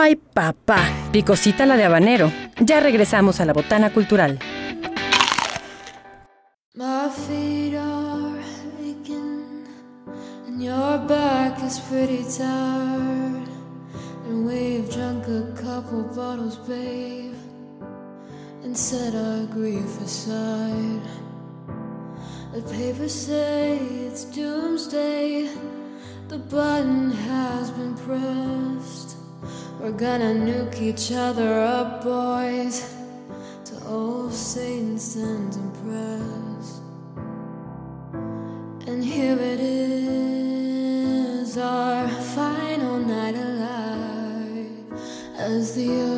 Ay, papá, picosita la de habanero. Ya regresamos a la botana cultural. My feet are aching, and your back is pretty tired. And we've drunk a couple bottles, babe, and set our grief aside. The papers say it's doomsday, the button has been pressed. We're gonna nuke each other up, boys, to old Satan stands impressed. And here it is, our final night alive, as the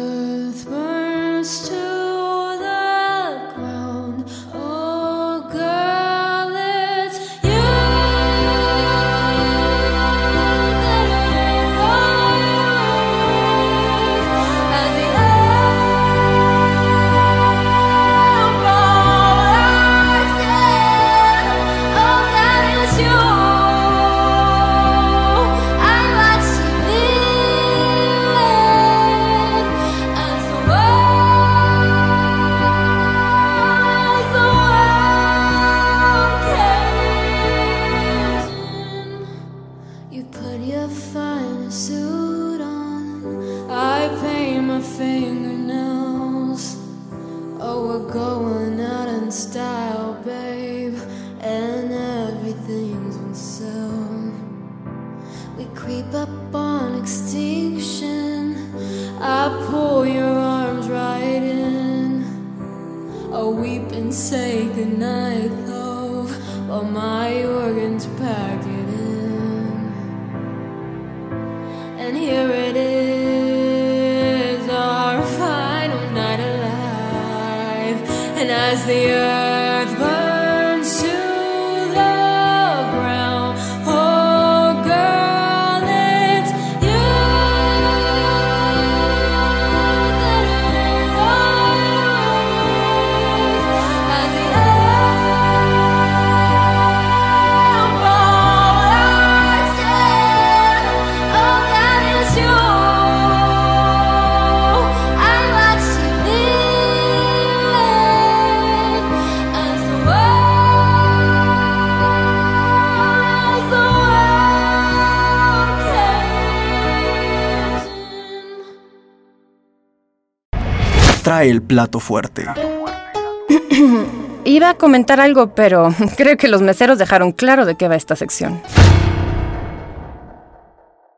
creep up on extinction. I pull your arms right in. I weep and say goodnight, love, while my organs pack it in. And here it is, our final night alive. And as the earth Trae el plato fuerte. Iba a comentar algo, pero creo que los meseros dejaron claro de qué va esta sección.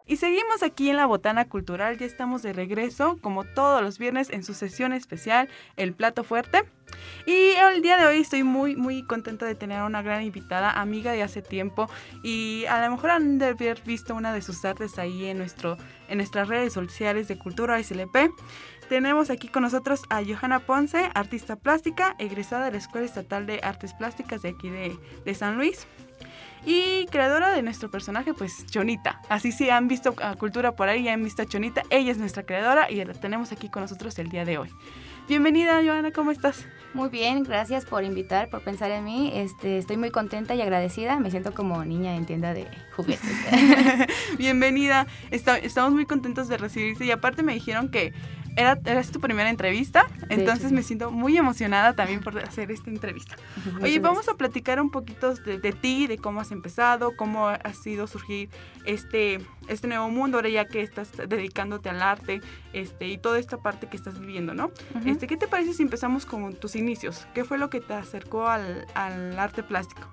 Y seguimos aquí en la Botana Cultural, ya estamos de regreso, como todos los viernes, en su sesión especial, El Plato Fuerte. Y el día de hoy estoy muy, muy contenta de tener a una gran invitada, amiga de hace tiempo, y a lo mejor han de haber visto una de sus artes ahí en, nuestro, en nuestras redes sociales de Cultura SLP. Tenemos aquí con nosotros a Johanna Ponce, artista plástica, egresada de la Escuela Estatal de Artes Plásticas de aquí de, de San Luis. Y creadora de nuestro personaje, pues Chonita. Así sí han visto a Cultura por ahí, ya han visto a Chonita. Ella es nuestra creadora y la tenemos aquí con nosotros el día de hoy. Bienvenida, Johanna, ¿cómo estás? Muy bien, gracias por invitar, por pensar en mí. Este, estoy muy contenta y agradecida. Me siento como niña en tienda de juguetes. Bienvenida. Está- estamos muy contentos de recibirte y aparte me dijeron que era, era tu primera entrevista, entonces hecho. me siento muy emocionada también por hacer esta entrevista. Oye, vamos a platicar un poquito de, de ti, de cómo has empezado, cómo ha sido surgir este, este nuevo mundo, ahora ya que estás dedicándote al arte este, y toda esta parte que estás viviendo, ¿no? Ujú. este, ¿Qué te parece si empezamos con tus inicios? ¿Qué fue lo que te acercó al, al arte plástico?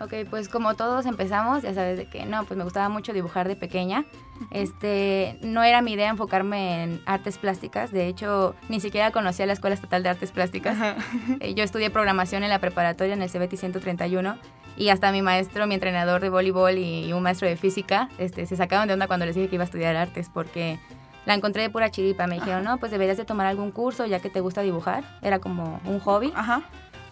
Ok, pues como todos empezamos, ya sabes de que no, pues me gustaba mucho dibujar de pequeña. Este, no era mi idea enfocarme en artes plásticas, de hecho, ni siquiera conocía la Escuela Estatal de Artes Plásticas. Eh, Yo estudié programación en la preparatoria en el CBT 131 y hasta mi maestro, mi entrenador de voleibol y un maestro de física, este, se sacaban de onda cuando les dije que iba a estudiar artes porque la encontré de pura chiripa. Me dijeron, no, pues deberías de tomar algún curso ya que te gusta dibujar. Era como un hobby. Ajá.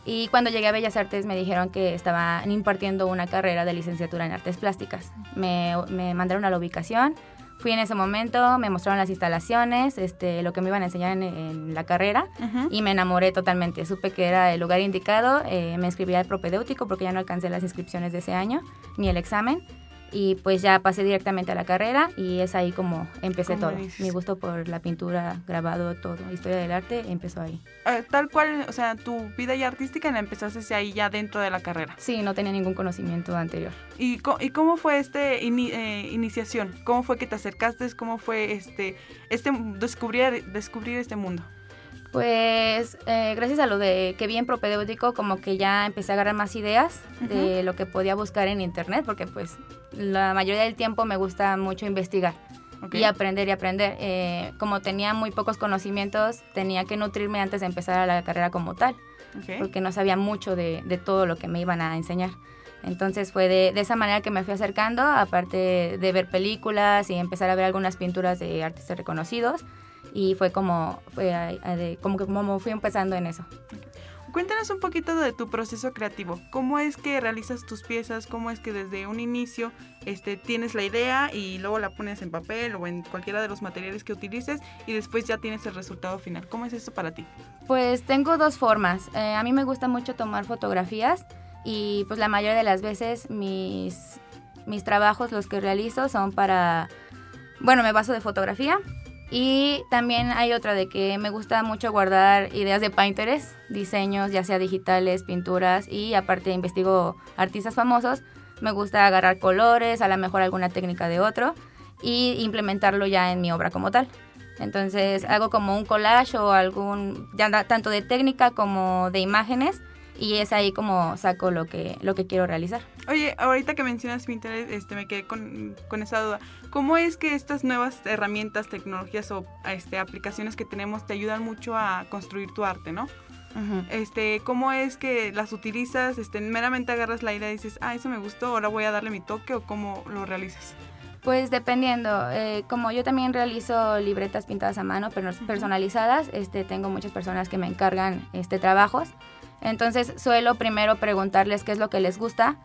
Y cuando llegué a Bellas Artes me dijeron que estaban impartiendo una carrera de licenciatura en artes plásticas. Me, me mandaron a la ubicación, fui en ese momento, me mostraron las instalaciones, este, lo que me iban a enseñar en, en la carrera y me enamoré totalmente. Supe que era el lugar indicado, eh, me inscribí al propedéutico porque ya no alcancé las inscripciones de ese año, ni el examen. Y pues ya pasé directamente a la carrera y es ahí como empecé todo. dices. Mi gusto por la pintura, grabado, todo, historia del arte empezó ahí. Eh, tal cual, o sea, tu vida ya artística la empezaste ahí ya dentro de la carrera. Sí, no tenía ningún conocimiento anterior. ¿Y, y cómo fue este ini- eh, iniciación? ¿Cómo fue que te acercaste? ¿Cómo fue este, este descubrir, descubrir este mundo? Pues eh, gracias a lo de que vi en propedéutico, como que ya empecé a agarrar más ideas de lo que podía buscar en internet, porque pues la mayoría del tiempo me gusta mucho investigar y aprender y aprender. Eh, como tenía muy pocos conocimientos, tenía que nutrirme antes de empezar a la carrera como tal, porque no sabía mucho de, de todo lo que me iban a enseñar. Entonces fue de, de esa manera que me fui acercando, aparte de ver películas y empezar a ver algunas pinturas de artistas reconocidos. Y fue como, fue como que como fui empezando en eso. Cuéntanos un poquito de tu proceso creativo. ¿Cómo es que realizas tus piezas? ¿Cómo es que desde un inicio este, tienes la idea y luego la pones en papel o en cualquiera de los materiales que utilices y después ya tienes el resultado final? ¿Cómo es esto para ti? Pues tengo dos formas. Eh, a mí me gusta mucho tomar fotografías y pues la mayoría de las veces mis, mis trabajos, los que realizo, son para, bueno, me baso de fotografía. Y también hay otra de que me gusta mucho guardar ideas de Pinterest, diseños, ya sea digitales, pinturas, y aparte investigo artistas famosos. Me gusta agarrar colores, a lo mejor alguna técnica de otro, y implementarlo ya en mi obra como tal. Entonces hago como un collage o algún, ya tanto de técnica como de imágenes, y es ahí como saco lo que, lo que quiero realizar. Oye, ahorita que mencionas Pinterest, este, me quedé con, con esa duda. ¿Cómo es que estas nuevas herramientas, tecnologías o este, aplicaciones que tenemos te ayudan mucho a construir tu arte, no? Este, ¿Cómo es que las utilizas? Este, meramente agarras la idea y dices, ah, eso me gustó, ahora voy a darle mi toque o cómo lo realizas. Pues dependiendo, eh, como yo también realizo libretas pintadas a mano, pero personalizadas, este, tengo muchas personas que me encargan este, trabajos. Entonces suelo primero preguntarles qué es lo que les gusta,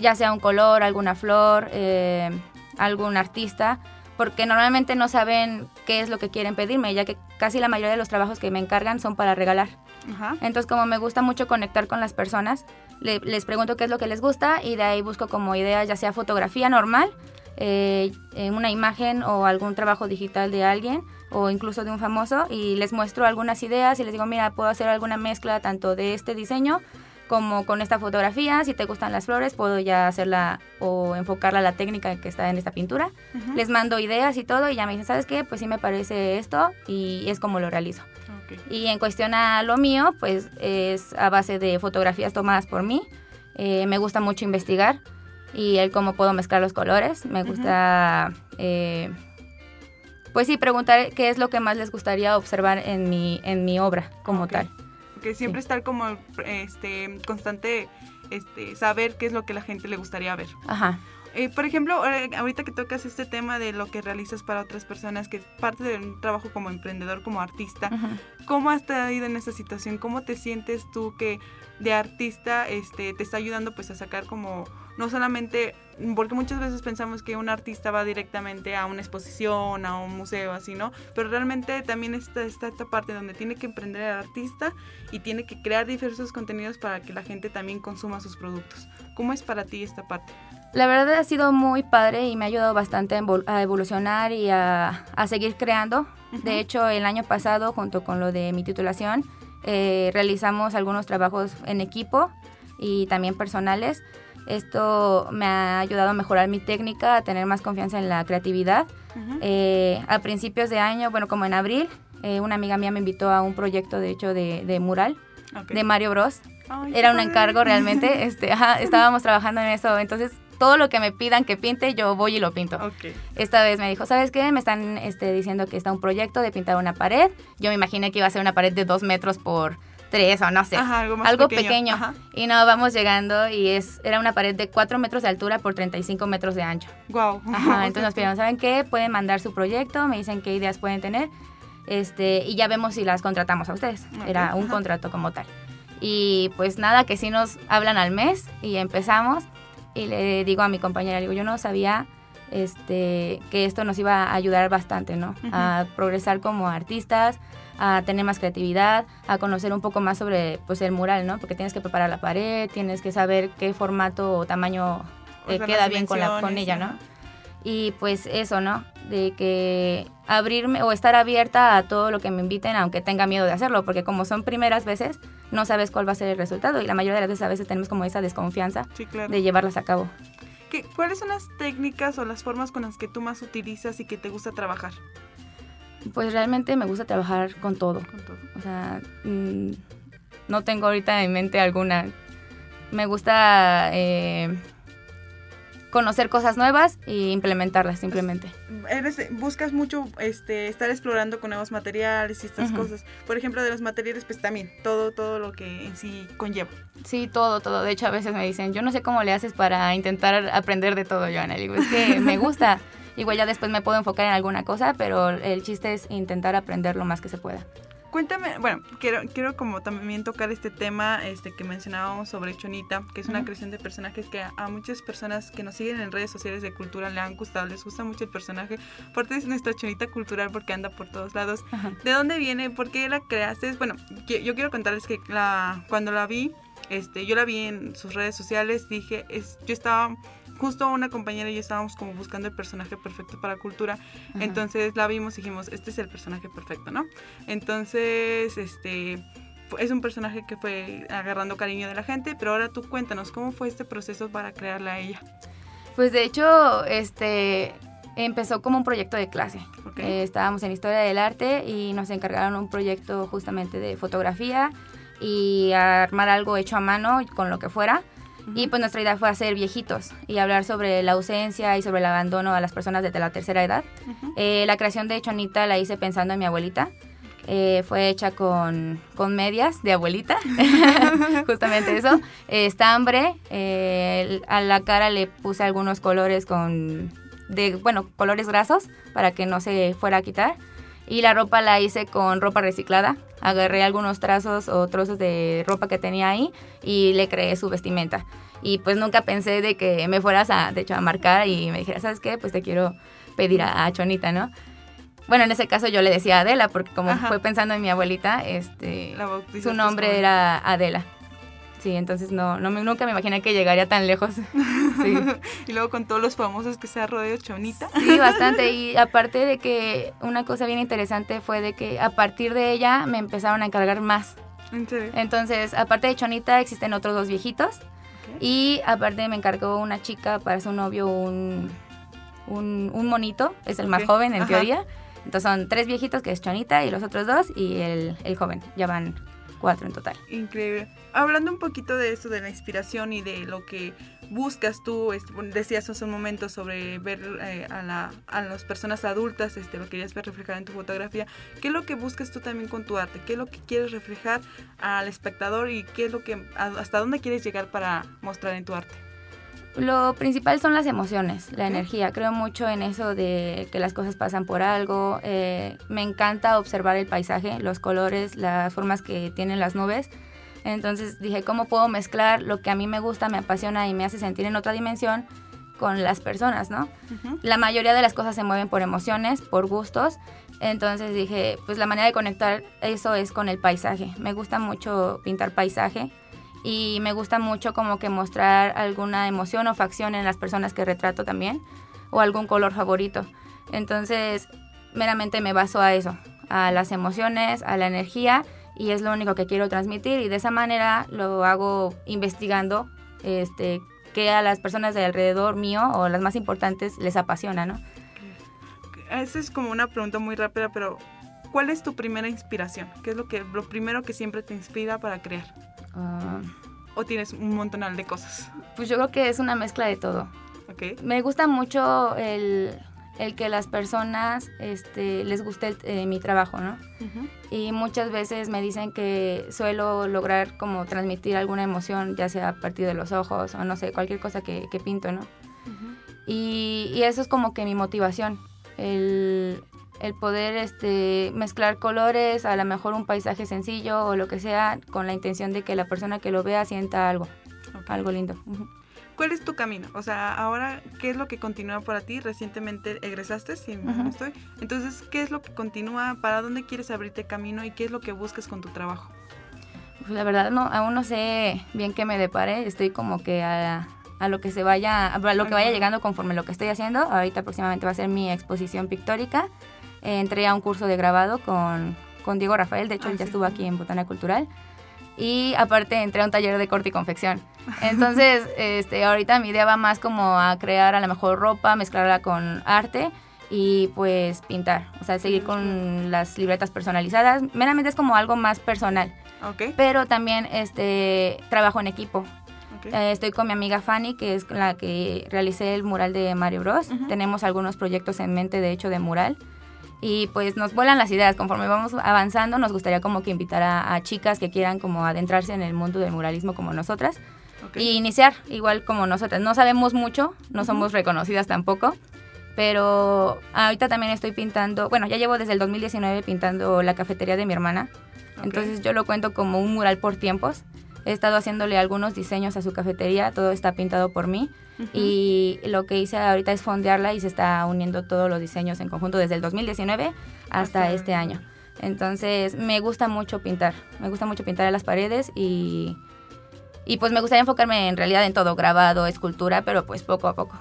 ya sea un color, alguna flor, eh, algún artista, porque normalmente no saben qué es lo que quieren pedirme, ya que casi la mayoría de los trabajos que me encargan son para regalar. Ajá. Entonces, como me gusta mucho conectar con las personas, le- les pregunto qué es lo que les gusta y de ahí busco como ideas, ya sea fotografía normal, eh, eh, una imagen o algún trabajo digital de alguien o incluso de un famoso y les muestro algunas ideas y les digo, mira, puedo hacer alguna mezcla tanto de este diseño como con esta fotografía, si te gustan las flores, puedo ya hacerla o enfocarla a la técnica que está en esta pintura. Les mando ideas y todo y ya me dicen, ¿sabes qué? Pues sí me parece esto y es como lo realizo. Y en cuestión a lo mío, pues es a base de fotografías tomadas por mí. Eh, me gusta mucho investigar y el cómo puedo mezclar los colores. Me gusta, eh, pues sí, preguntar qué es lo que más les gustaría observar en mi, en mi obra como tal. Porque siempre estar como este constante este saber qué es lo que la gente le gustaría ver. Ajá. Eh, por ejemplo, ahorita que tocas este tema de lo que realizas para otras personas, que es parte de un trabajo como emprendedor, como artista. ¿cómo has ido en esa situación? ¿Cómo te sientes tú que de artista este, te está ayudando pues a sacar como, no solamente, porque muchas veces pensamos que un artista va directamente a una exposición, a un museo, así, ¿no? Pero realmente también está, está esta parte donde tiene que emprender el artista y tiene que crear diversos contenidos para que la gente también consuma sus productos. ¿Cómo es para ti esta parte? La verdad ha sido muy padre y me ha ayudado bastante a evol- a evolucionar y a, a seguir creando. De hecho, el año pasado, junto con lo de mi titulación, eh, realizamos algunos trabajos en equipo y también personales. Esto me ha ayudado a mejorar mi técnica, a tener más confianza en la creatividad. Eh, a principios de año, bueno, como en abril, eh, una amiga mía me invitó a un proyecto, de hecho, de, de mural de Mario Bros. Ay, Era un encargo realmente, este, ajá, estábamos trabajando en eso, entonces todo lo que me pidan que pinte, yo voy y lo pinto. Esta vez me dijo, ¿sabes qué? Me están este, diciendo que está un proyecto de pintar una pared. Yo me imaginé que iba a ser una pared de dos metros por tres o no sé. Ajá, algo más algo pequeño. pequeño. Y no, vamos llegando y es era una pared de 4 metros de altura por 35 metros de ancho. Wow. Ajá, entonces nos pidieron, ¿saben qué? Pueden mandar su proyecto, me dicen qué ideas pueden tener este, y ya vemos si las contratamos a ustedes. Ok, Era un ajá. contrato como tal. Y pues nada, que sí nos hablan al mes y empezamos y le digo a mi compañera, digo, yo no sabía este, que esto nos iba a ayudar bastante, ¿no? A progresar como artistas, a tener más creatividad, a conocer un poco más sobre pues el mural, ¿no? Porque tienes que preparar la pared, tienes que saber qué formato o tamaño O eh, sea, queda bien con, la, con dimensiones, ella, ¿no? Y pues eso, ¿no? De que abrirme o estar abierta a todo lo que me inviten, aunque tenga miedo de hacerlo, porque como son primeras veces, no sabes cuál va a ser el resultado y la mayoría de las veces a veces tenemos como esa desconfianza Sí, claro. de llevarlas a cabo. ¿Qué- ¿Cuáles son las técnicas o las formas con las que tú más utilizas y que te gusta trabajar Pues realmente me gusta trabajar con todo. con todo? O sea, mm, no tengo ahorita en mente alguna. Me gusta eh, conocer cosas nuevas e implementarlas simplemente. Eres, buscas mucho este, estar explorando con nuevos materiales y estas cosas. Por ejemplo, de los materiales, pues también, todo, todo lo que en sí conlleva. Sí, todo, todo. De hecho, a veces me dicen, yo no sé cómo le haces para intentar aprender de todo, Joana. Le digo, es que me gusta. Igual ya después me puedo enfocar en alguna cosa, pero el chiste es intentar aprender lo más que se pueda. Cuéntame, bueno, quiero, quiero como también tocar este tema este que mencionábamos sobre Chonita, que es una Ujú. creación de personajes que a, a muchas personas que nos siguen en redes sociales de cultura le han gustado, les gusta mucho el personaje. Aparte es nuestra Chonita cultural porque anda por todos lados. Ajá. ¿De dónde viene? ¿Por qué la creaste? Bueno, qui- yo quiero contarles que la, cuando la vi, este, yo la vi en sus redes sociales, dije, es, yo estaba, justo una compañera y yo estábamos como buscando el personaje perfecto para cultura, Ajá. entonces la vimos y dijimos, este es el personaje perfecto, ¿no? Entonces, este, es un personaje que fue agarrando cariño de la gente, pero ahora tú cuéntanos, ¿cómo fue este proceso para crearla a ella? Pues de hecho, este empezó como un proyecto de clase. Eh, estábamos en historia del arte y nos encargaron un proyecto justamente de fotografía y armar algo hecho a mano con lo que fuera. Y pues nuestra idea fue hacer viejitos y hablar sobre la ausencia y sobre el abandono a las personas desde la tercera edad. Eh, la creación de Chonita la hice pensando en mi abuelita. Eh, fue hecha con, con medias de abuelita, justamente eso. Eh, estambre, eh, a la cara le puse algunos colores con, de, bueno, colores grasos para que no se fuera a quitar. Y la ropa la hice con ropa reciclada. Agarré algunos trazos o trozos de ropa que tenía ahí y le creé su vestimenta. Y pues nunca pensé de que me fueras a, de hecho, a marcar y me dijeras, ¿sabes qué? Pues te quiero pedir a, a Chonita, ¿no? Bueno, en ese caso yo le decía Adela, porque como Ajá. fue pensando en mi abuelita, este, su nombre era Adela. Sí, entonces no, no me- nunca me imaginé que llegaría tan lejos. Sí. y luego con todos los famosos que se ha rodeado Chonita. Sí, bastante. Y aparte de que una cosa bien interesante fue de que a partir de ella me empezaron a encargar más. En serio. Entonces, aparte de Chonita, existen otros dos viejitos. Y aparte me encargó una chica para su novio un, un, un monito, es el más joven en ajá. teoría. Entonces son tres viejitos, que es Chonita y los otros dos, y el, el joven. Ya van cuatro en total. Increíble. Hablando un poquito de esto, de la inspiración y de lo que buscas tú, este, decías hace un momento sobre ver eh, a, la, a las personas adultas, este, lo querías ver reflejado en tu fotografía. ¿Qué es lo que buscas tú también con tu arte? ¿Qué es lo que quieres reflejar al espectador y qué es lo que, hasta dónde quieres llegar para mostrar en tu arte? Lo principal son las emociones, la energía. Creo mucho en eso de que las cosas pasan por algo. eh, me encanta observar el paisaje, los colores, las formas que tienen las nubes. Entonces dije, ¿cómo puedo mezclar lo que a mí me gusta, me apasiona y me hace sentir en otra dimensión con las personas, ¿no? La mayoría de las cosas se mueven por emociones, por gustos. Entonces dije, pues la manera de conectar eso es con el paisaje. Me gusta mucho pintar paisaje y me gusta mucho como que mostrar alguna emoción o facción en las personas que retrato también o algún color favorito. Entonces, meramente me baso a eso, a las emociones, a la energía y es lo único que quiero transmitir y de esa manera lo hago investigando este que a las personas de alrededor mío o las más importantes les apasiona, ¿no? Esa es como una pregunta muy rápida, pero ¿cuál es tu primera inspiración? ¿Qué es lo, que, lo primero que siempre te inspira para crear? Ah, ¿O tienes un montonal de cosas? pues yo creo que es una mezcla de todo. ¿Ok? Me gusta mucho el, el que las personas este, les guste el- eh, mi trabajo, ¿no? Ujú. Y muchas veces me dicen que suelo lograr como transmitir alguna emoción, ya sea a partir de los ojos o no sé, cualquier cosa que, que pinto, ¿no? Ujú. Y, y eso es como que mi motivación, el, el poder este, mezclar colores, a lo mejor un paisaje sencillo o lo que sea, con la intención de que la persona que lo vea sienta algo, Ok. algo lindo. ¿Cuál es tu camino? O sea, ahora, ¿qué es lo que continúa para ti? Recientemente egresaste, si no Ujú. estoy. Entonces, ¿qué es lo que continúa? ¿Para dónde quieres abrirte camino? ¿Y qué es lo que buscas con tu trabajo? Pues la verdad no, aún no sé bien qué me depare, estoy como que a, a lo que se vaya, a lo que vaya llegando conforme lo que estoy haciendo. Ahorita próximamente va a ser mi exposición pictórica. Entré a un curso de grabado con, con Diego Rafael, de hecho Ah, él ya sí. estuvo aquí en Botana Cultural. Y aparte entré a un taller de corte y confección. Entonces, este, ahorita mi idea va más como a crear a lo mejor ropa, mezclarla con arte y pues pintar. O sea, seguir con las libretas personalizadas. Meramente es como algo más personal. Ok, Pero también este, trabajo en equipo. ok. Eh, estoy con mi amiga Fanny, que es la que realicé el mural de Mario Bros. Ujú. Tenemos algunos proyectos en mente, de hecho, de mural. Y pues nos vuelan las ideas. Conforme vamos avanzando, nos gustaría como que invitar a, a chicas que quieran como adentrarse en el mundo del muralismo como nosotras. Y iniciar igual como nosotras. No sabemos mucho, no somos reconocidas tampoco. Pero ahorita también estoy pintando, bueno, ya llevo desde el 2019 pintando la cafetería de mi hermana. Entonces yo lo cuento como un mural por tiempos. He estado haciéndole algunos diseños a su cafetería, todo está pintado por mí. Y lo que hice ahorita es fondearla y se está uniendo todos los diseños en conjunto desde el 2019 hasta este año. Entonces me gusta mucho pintar, me gusta mucho pintar en las paredes y, y pues me gustaría enfocarme en realidad en todo, grabado, escultura, pero pues poco a poco.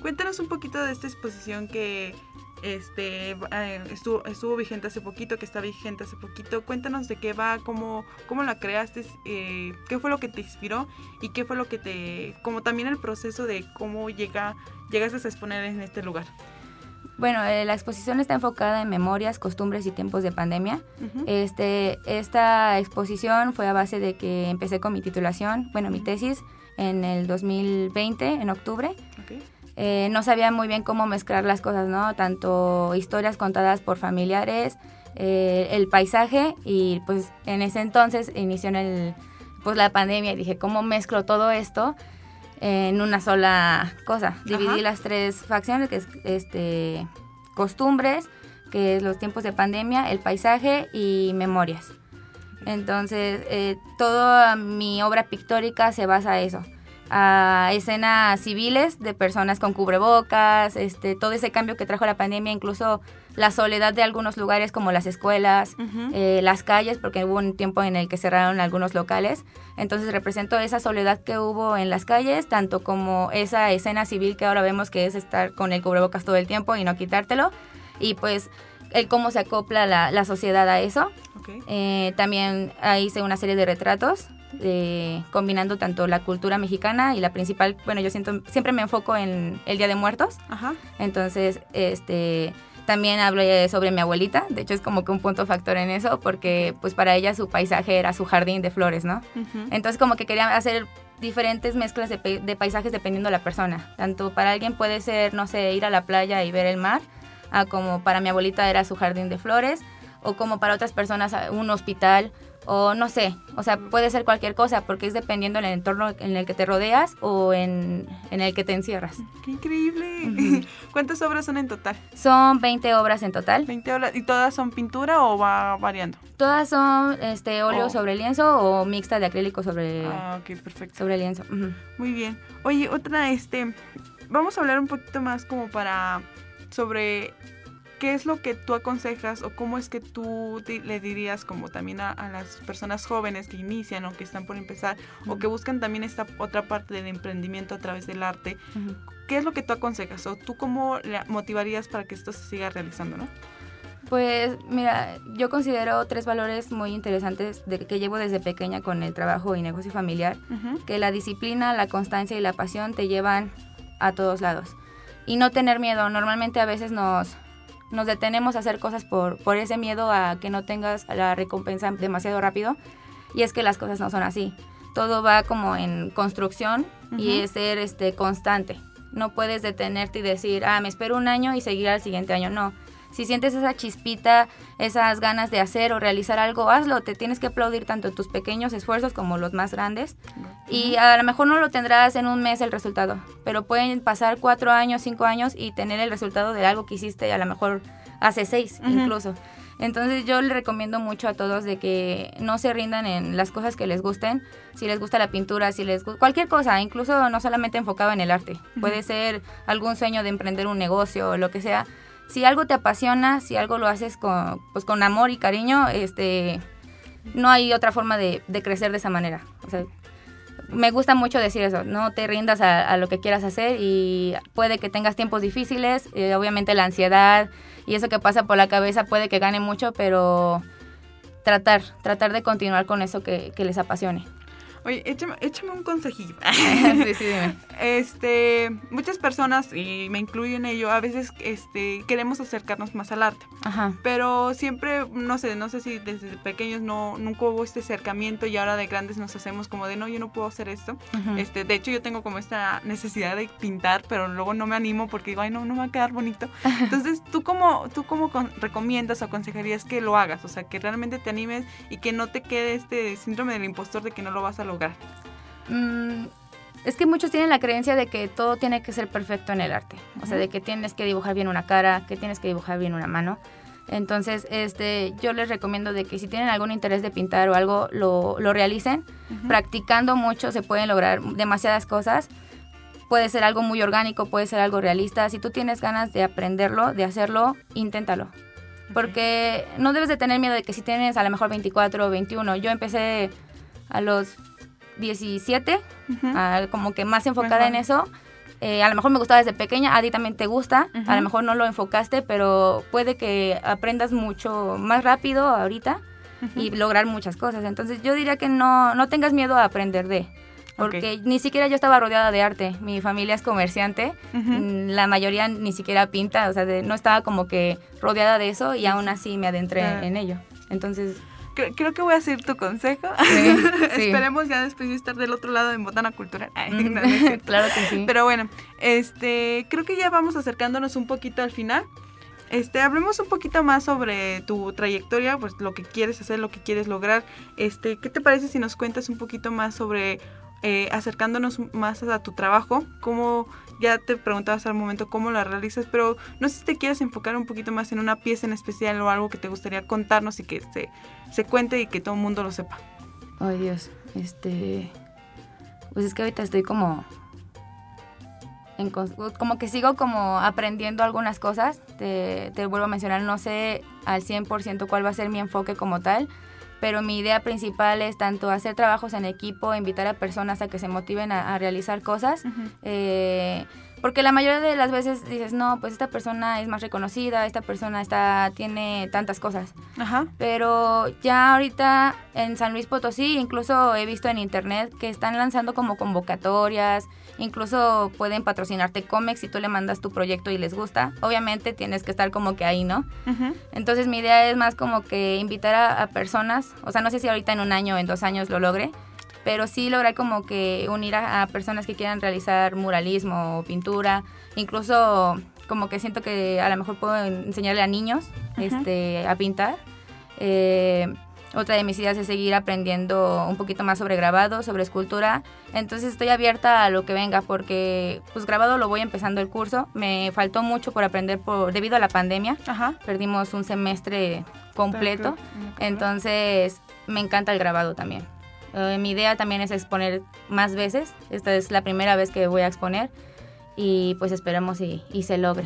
Cuéntanos un poquito de esta exposición que este eh, estuvo, estuvo vigente hace poquito, que está vigente hace poquito. Cuéntanos de qué va, cómo, cómo la creaste, eh, qué fue lo que te inspiró y qué fue lo que te, como también el proceso de cómo llega, llegaste a exponer en este lugar. Bueno, eh, la exposición está enfocada en memorias, costumbres y tiempos de pandemia. Este, esta exposición fue a base de que empecé con mi titulación, bueno, mi tesis en el 2020, en octubre. Eh, no sabía muy bien cómo mezclar las cosas, ¿no? Tanto historias contadas por familiares, eh, el paisaje y pues en ese entonces inició en el, pues la pandemia y dije, ¿cómo mezclo todo esto en una sola cosa? Dividí Ajá. las tres facciones, que es este, costumbres, que es los tiempos de pandemia, el paisaje y memorias. Entonces, eh, toda mi obra pictórica se basa a eso, a escenas civiles de personas con cubrebocas, este, todo ese cambio que trajo la pandemia, incluso la soledad de algunos lugares como las escuelas, eh, las calles, porque hubo un tiempo en el que cerraron algunos locales. Entonces represento esa soledad que hubo en las calles, tanto como esa escena civil que ahora vemos que es estar con el cubrebocas todo el tiempo y no quitártelo. Y pues el cómo se acopla la, la sociedad a eso. Eh, también hice una serie de retratos, eh, combinando tanto la cultura mexicana y la principal, bueno, yo siento, siempre me enfoco en el Día de Muertos, Ajá. entonces, este, también hablé sobre mi abuelita, de hecho es como que un punto factor en eso, porque pues para ella su paisaje era su jardín de flores, ¿no? Ujú. Entonces como que quería hacer diferentes mezclas de, de paisajes dependiendo de la persona. Tanto para alguien puede ser, no sé, ir a la playa y ver el mar, a como para mi abuelita era su jardín de flores, o como para otras personas un hospital, o no sé, o sea, puede ser cualquier cosa, porque es dependiendo del entorno en el que te rodeas o en, en el que te encierras. ¡Qué increíble! ¿Cuántas obras son en total? Son 20 obras en total. 20 obras. ¿Y todas son pintura o va variando? Todas son este óleo Oh. sobre lienzo o mixta de acrílico sobre, Ah, ok, perfecto. sobre lienzo. Muy bien. Oye, otra, este, vamos a hablar un poquito más como para, sobre qué es lo que tú aconsejas o cómo es que tú di- le dirías como también a, a las personas jóvenes que inician o que están por empezar o que buscan también esta otra parte del emprendimiento a través del arte. Ujú. ¿Qué es lo que tú aconsejas o tú cómo le motivarías para que esto se siga realizando, no? Pues mira, yo considero tres valores muy interesantes de, que llevo desde pequeña con el trabajo y negocio familiar, Ujú. que la disciplina, la constancia y la pasión te llevan a todos lados. Y no tener miedo, normalmente a veces nos, nos detenemos a hacer cosas por, por ese miedo a que no tengas la recompensa demasiado rápido, y es que las cosas no son así. Todo va como en construcción y es ser este, constante. No puedes detenerte y decir, ah, me espero un año y seguir al siguiente año. No. Si sientes esa chispita, esas ganas de hacer o realizar algo, hazlo. Te tienes que aplaudir tanto tus pequeños esfuerzos como los más grandes. Y a lo mejor no lo tendrás en un mes el resultado, pero pueden pasar cuatro años, cinco años y tener el resultado de algo que hiciste a lo mejor hace seis incluso. Entonces yo le recomiendo mucho a todos de que no se rindan en las cosas que les gusten. Si les gusta la pintura, si les gusta cualquier cosa, incluso no solamente enfocado en el arte. Puede ser algún sueño de emprender un negocio o lo que sea. Si algo te apasiona, si algo lo haces con, pues, con amor y cariño, este, no hay otra forma de, de crecer de esa manera. O sea, me gusta mucho decir eso, no te rindas a, lo que quieras hacer y puede que tengas tiempos difíciles, eh, obviamente la ansiedad y eso que pasa por la cabeza puede que gane mucho, pero tratar, tratar de continuar con eso que, que les apasione. Oye, échame, échame un consejillo. sí, sí, dime. Este, muchas personas, y me incluyo en ello, a veces este, queremos acercarnos más al arte. Ajá. Pero siempre, no sé, no sé si desde pequeños no, nunca hubo este acercamiento y ahora de grandes nos hacemos como de no, yo no puedo hacer esto. Este, de hecho, yo tengo como esta necesidad de pintar, pero luego no me animo porque digo, ay, no, no me va a quedar bonito. Entonces, ¿tú cómo, tú cómo con- recomiendas o aconsejarías que lo hagas? O sea, que realmente te animes y que no te quede este síndrome del impostor de que no lo vas a lograr. Mm, es que muchos tienen la creencia de que todo tiene que ser perfecto en el arte. O sea, de que tienes que dibujar bien una cara, que tienes que dibujar bien una mano. Entonces, este, yo les recomiendo de que si tienen algún interés de pintar o algo, lo, lo realicen. Practicando mucho se pueden lograr demasiadas cosas. Puede ser algo muy orgánico, puede ser algo realista. Si tú tienes ganas de aprenderlo, de hacerlo, inténtalo. Porque no debes de tener miedo de que si tienes a lo mejor 24 o 21. Yo empecé a los 17, Ujú. ah, como que más enfocada en eso. Eh, a lo mejor me gustaba desde pequeña, a ti también te gusta, Ujú. a lo mejor no lo enfocaste, pero puede que aprendas mucho más rápido ahorita y lograr muchas cosas. Entonces yo diría que no, no tengas miedo a aprender de, porque ni siquiera yo estaba rodeada de arte, mi familia es comerciante, mm, la mayoría ni siquiera pinta, o sea, de- no estaba como que rodeada de eso y aún así me adentré en ello. Entonces, Creo, creo que voy a seguir tu consejo. Sí, sí. Esperemos ya después de estar del otro lado en Botana Cultural. Ay, mm, no, no claro que sí. Pero bueno, este, creo que ya vamos acercándonos un poquito al final. Este, hablemos un poquito más sobre tu trayectoria, pues lo que quieres hacer, lo que quieres lograr. Este, ¿qué te parece si nos cuentas un poquito más sobre eh, acercándonos más a tu trabajo? Cómo ya te preguntabas al momento cómo la realizas, pero no sé si te quieres enfocar un poquito más en una pieza en especial o algo que te gustaría contarnos y que se, se cuente y que todo el mundo lo sepa. Ay, Dios. Este. Pues es que ahorita estoy como. como que sigo como aprendiendo algunas cosas. Te, te vuelvo a mencionar, no sé al 100% cuál va a ser mi enfoque como tal. Pero mi idea principal es tanto hacer trabajos en equipo, invitar a personas a que se motiven a, a realizar cosas. Eh, porque la mayoría de las veces dices, no, pues esta persona es más reconocida, esta persona está, tiene tantas cosas. Ajá. Pero ya ahorita en San Luis Potosí, incluso he visto en internet que están lanzando como convocatorias, incluso pueden patrocinarte cómics si tú le mandas tu proyecto y les gusta. Obviamente tienes que estar como que ahí, ¿no? Ujú. Entonces mi idea es más como que invitar a, a personas, o sea, no sé si ahorita en un año o en dos años lo logre, pero sí lograr como que unir a, a personas que quieran realizar muralismo o pintura, incluso como que siento que a lo mejor puedo enseñarle a niños este, a pintar. Eh, otra de mis ideas es seguir aprendiendo un poquito más sobre grabado, sobre escultura. Entonces estoy abierta a lo que venga porque pues grabado lo voy empezando el curso. Me faltó mucho por aprender por, debido a la pandemia. Ajá. Perdimos un semestre completo. Entonces me encanta el grabado también. Eh, mi idea también es exponer más veces. Esta es la primera vez que voy a exponer y pues esperemos y, y se logre.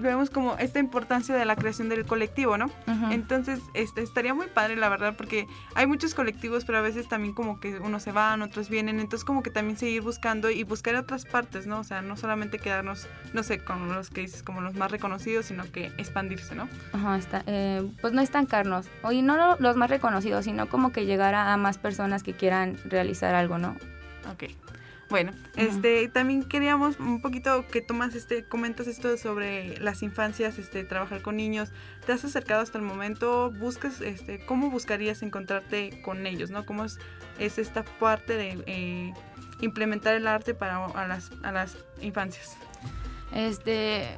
Vemos como esta importancia de la creación del colectivo, ¿no? Ujú. Entonces, este, estaría muy padre, la verdad, porque hay muchos colectivos, pero a veces también como que unos se van, otros vienen, entonces como que también seguir buscando y buscar otras partes, ¿no? O sea, no solamente quedarnos, no sé, con los que dices como los más reconocidos, sino que expandirse, ¿no? Ajá, está, eh, pues no estancarnos. Y no lo- los más reconocidos, sino como que llegar a, a más personas que quieran realizar algo, ¿no? Ok. Bueno, este, también queríamos un poquito que tomas este, comentas esto sobre las infancias, este, trabajar con niños. ¿Te has acercado hasta el momento? ¿Buscas, este, cómo buscarías encontrarte con ellos, no? ¿Cómo es, es esta parte de eh, implementar el arte para a las, a las infancias? Este,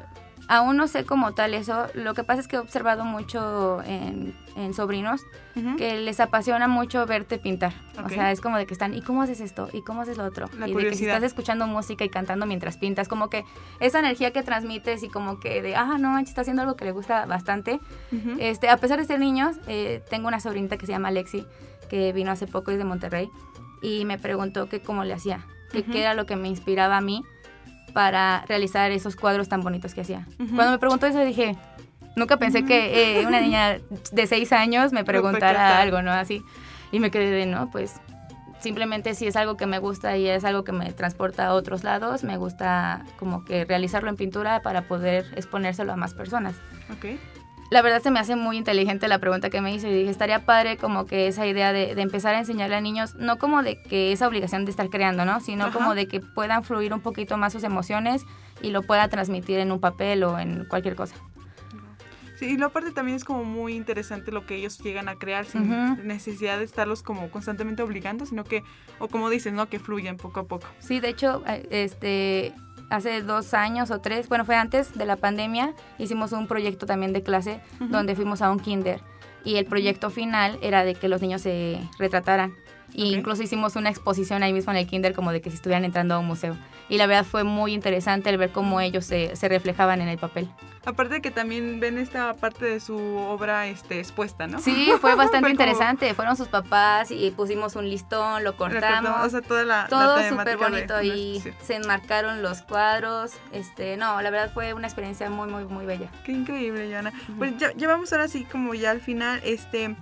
aún no sé como tal eso. Lo que pasa es que he observado mucho en, en sobrinos que les apasiona mucho verte pintar. O sea, es como de que están, ¿y cómo haces esto? ¿Y cómo haces lo otro? La y de que si estás escuchando música y cantando mientras pintas, como que esa energía que transmites y como que de, ah, no está haciendo algo que le gusta bastante. Este, a pesar de ser niños, eh, tengo una sobrinita que se llama Lexi, que vino hace poco desde Monterrey, y me preguntó que cómo le hacía, que qué era lo que me inspiraba a mí para realizar esos cuadros tan bonitos que hacía. Cuando me preguntó eso dije, nunca pensé que eh, una niña de seis años me preguntara algo, ¿no? Así. Y me quedé de, no, pues simplemente si es algo que me gusta y es algo que me transporta a otros lados, me gusta como que realizarlo en pintura para poder exponérselo a más personas. Ok. La verdad se me hace muy inteligente la pregunta que me hizo y dije, estaría padre como que esa idea de, de empezar a enseñarle a niños, no como de que esa obligación de estar creando, ¿no? Sino Ajá. como de que puedan fluir un poquito más sus emociones y lo pueda transmitir en un papel o en cualquier cosa. Sí, y lo aparte también es como muy interesante lo que ellos llegan a crear sin necesidad de estarlos como constantemente obligando, sino que, o como dices, ¿no? Que fluyan poco a poco. Sí, de hecho, eh, este, hace dos años o tres, bueno, fue antes de la pandemia, hicimos un proyecto también de clase donde fuimos a un kinder y el proyecto final era de que los niños se retrataran. Y incluso hicimos una exposición ahí mismo en el kinder como de que si estuvieran entrando a un museo. Y la verdad fue muy interesante el ver cómo ellos se, se reflejaban en el papel. Aparte de que también ven esta parte de su obra este, expuesta, ¿no? Sí, fue bastante Fue como- interesante. Fueron sus papás y pusimos un listón, lo cortamos. cortamos, O sea, toda la, todo súper bonito de- y se enmarcaron los cuadros. Este, no, la verdad fue una experiencia muy, muy, muy bella. Qué increíble, Joana. Pues ya, ya vamos ahora sí como ya al final, este...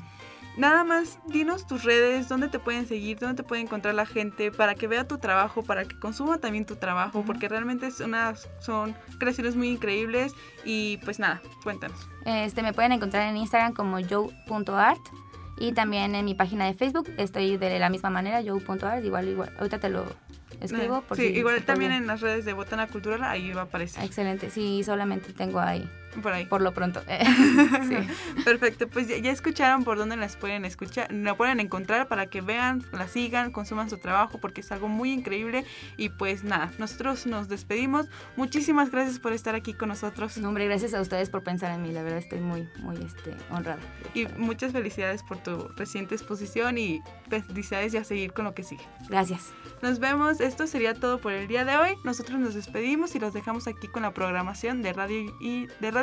Nada más, dinos tus redes, dónde te pueden seguir, dónde te puede encontrar la gente para que vea tu trabajo, para que consuma también tu trabajo, porque realmente es unas, son creaciones muy increíbles y pues nada, cuéntanos. Este, me pueden encontrar en Instagram como joe.art y también en mi página de Facebook estoy de la misma manera, joe.art, igual, igual, ahorita te lo escribo. Por sí, si igual también en las redes de Botana Cultural, ahí va a aparecer, Excelente, sí, solamente tengo ahí, por ahí. por lo pronto. sí. Perfecto, pues ya, ya escucharon por dónde las pueden escuchar, la pueden encontrar para que vean, la sigan, consuman su trabajo porque es algo muy increíble y pues nada, nosotros nos despedimos. Muchísimas gracias por estar aquí con nosotros No, hombre, gracias a ustedes por pensar en mí, la verdad estoy muy, muy este, honrada. y muchas felicidades por tu reciente exposición y felicidades y a seguir con lo que sigue. Gracias. Nos vemos, esto sería todo por el día de hoy. Nosotros nos despedimos y los dejamos aquí con la programación de Radio y de